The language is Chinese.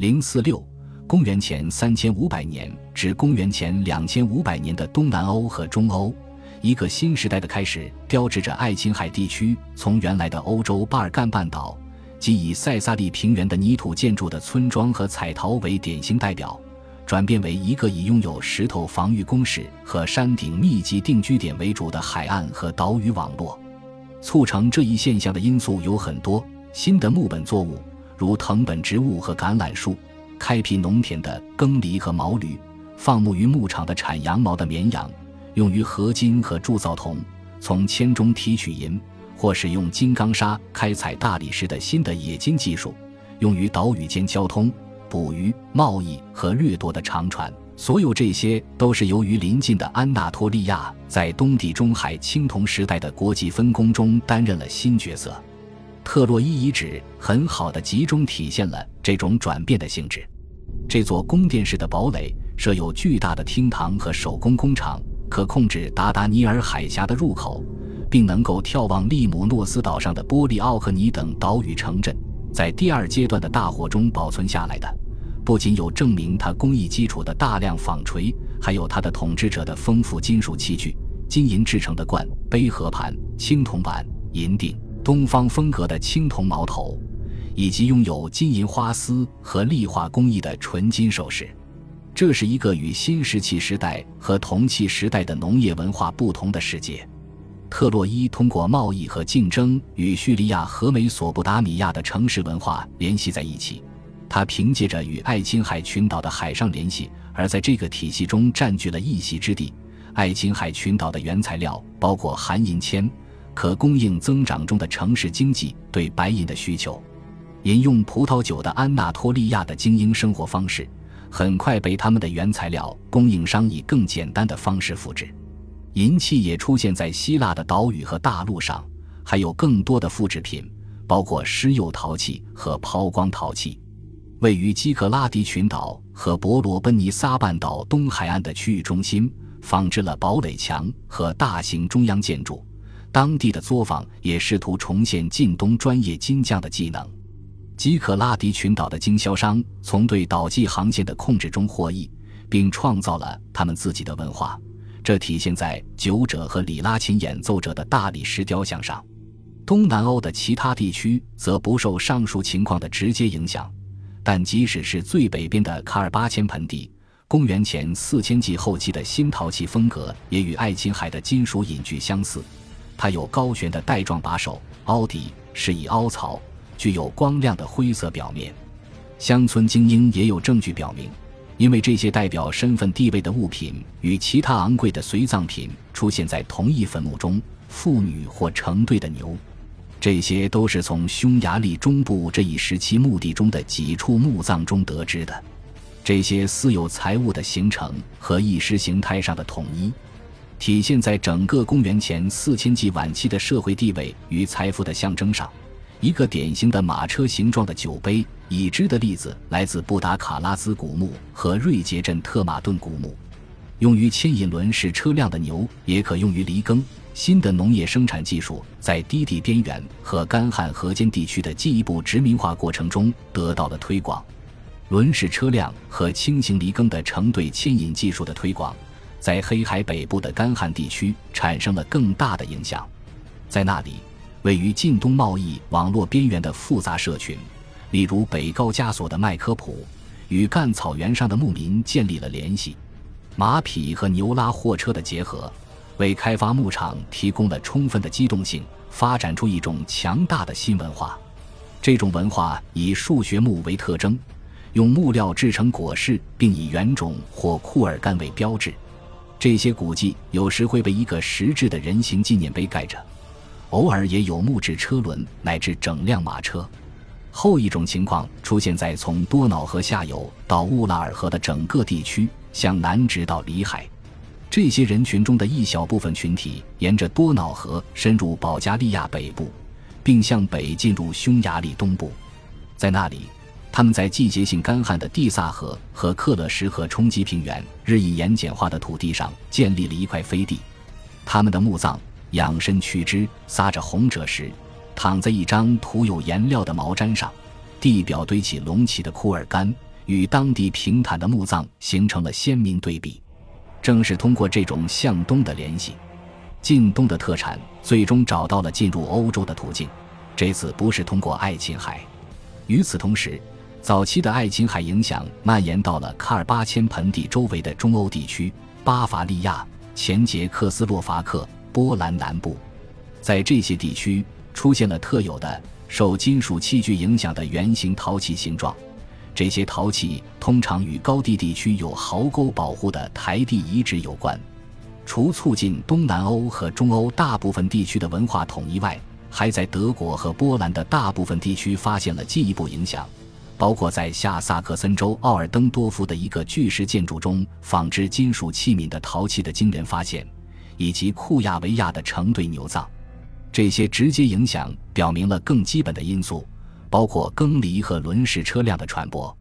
零四六，公元前三千五百年至公元前两千五百年的东南欧和中欧，一个新时代的开始，标志着爱琴海地区从原来的欧洲巴尔干半岛，即以塞萨利平原的泥土建筑的村庄和彩陶为典型代表。转变为一个以拥有石头防御工事和山顶密集定居点为主的海岸和岛屿网络。促成这一现象的因素有很多：新的木本作物，如藤本植物和橄榄树；开辟农田的耕犁和毛驴；放牧于牧场的产羊毛的绵羊；用于合金和铸造铜；从铅中提取银，或使用金刚砂开采大理石的新的冶金技术；用于岛屿间交通。捕鱼、贸易和掠夺的长船，所有这些都是由于邻近的安纳托利亚在东地中海青铜时代的国际分工中担任了新角色。特洛伊遗址很好的集中体现了这种转变的性质。这座宫殿式的堡垒设有巨大的厅堂和手工工厂，可控制达达尼尔海峡的入口，并能够眺望利姆诺斯岛上的波利奥克尼等岛屿城镇。在第二阶段的大火中保存下来的，不仅有证明它工艺基础的大量纺锤，还有它的统治者的丰富金属器具：金银制成的罐、杯和盘、青铜碗、银锭、东方风格的青铜矛头，以及拥有金银花丝和立化工艺的纯金首饰。这是一个与新石器时代和铜器时代的农业文化不同的世界。特洛伊通过贸易和竞争与叙利亚和美索不达米亚的城市文化联系在一起，它凭借着与爱琴海群岛的海上联系，而在这个体系中占据了一席之地。爱琴海群岛的原材料包括含银铅，可供应增长中的城市经济对白银的需求。饮用葡萄酒的安纳托利亚的精英生活方式，很快被他们的原材料供应商以更简单的方式复制。银器也出现在希腊的岛屿和大陆上，还有更多的复制品，包括施釉陶器和抛光陶器。位于基克拉迪群岛和伯罗奔尼撒半岛东海岸的区域中心，仿制了堡垒墙和大型中央建筑。当地的作坊也试图重现近东专业金匠的技能。基克拉迪群岛的经销商从对岛际航线的控制中获益，并创造了他们自己的文化。这体现在酒者和里拉琴演奏者的大理石雕像上。东南欧的其他地区则不受上述情况的直接影响，但即使是最北边的卡尔巴阡盆地，公元前四千纪后期的新陶器风格也与爱琴海的金属隐具相似。它有高悬的带状把手，凹底，是以凹槽，具有光亮的灰色表面。乡村精英也有证据表明。因为这些代表身份地位的物品与其他昂贵的随葬品出现在同一坟墓中，妇女或成对的牛，这些都是从匈牙利中部这一时期墓地中的几处墓葬中得知的。这些私有财物的形成和意识形态上的统一，体现在整个公元前四千纪晚期的社会地位与财富的象征上。一个典型的马车形状的酒杯，已知的例子来自布达卡拉斯古墓和瑞杰镇特马顿古墓。用于牵引轮式车辆的牛，也可用于犁耕。新的农业生产技术在低地边缘和干旱河间地区的进一步殖民化过程中得到了推广。轮式车辆和轻型犁耕的成对牵引技术的推广，在黑海北部的干旱地区产生了更大的影响。在那里。位于近东贸易网络边缘的复杂社群，例如北高加索的麦科普，与干草原上的牧民建立了联系。马匹和牛拉货车的结合，为开发牧场提供了充分的机动性，发展出一种强大的新文化。这种文化以数学木为特征，用木料制成果饰，并以原种或库尔干为标志。这些古迹有时会被一个实质的人形纪念碑盖着。偶尔也有木质车轮乃至整辆马车。后一种情况出现在从多瑙河下游到乌拉尔河的整个地区，向南直到里海。这些人群中的一小部分群体沿着多瑙河深入保加利亚北部，并向北进入匈牙利东部。在那里，他们在季节性干旱的蒂萨河和克勒什河冲击平原、日益盐碱化的土地上建立了一块飞地。他们的墓葬。仰身屈肢，撒着红赭石，躺在一张涂有颜料的毛毡上，地表堆起隆起的库尔干，与当地平坦的墓葬形成了鲜明对比。正是通过这种向东的联系，晋东的特产最终找到了进入欧洲的途径。这次不是通过爱琴海。与此同时，早期的爱琴海影响蔓延到了喀尔巴阡盆地周围的中欧地区，巴伐利亚、前捷克斯洛伐克、波兰南部。在这些地区出现了特有的受金属器具影响的圆形陶器形状，这些陶器通常与高地地区有壕沟保护的台地遗址有关。除促进东南欧和中欧大部分地区的文化统一外，还在德国和波兰的大部分地区发现了进一步影响，包括在下萨克森州奥尔登多夫的一个巨石建筑中仿制金属器皿的陶器的惊人发现，以及库亚维亚的成对牛葬。这些直接影响表明了更基本的因素，包括耕犁和轮式车辆的传播。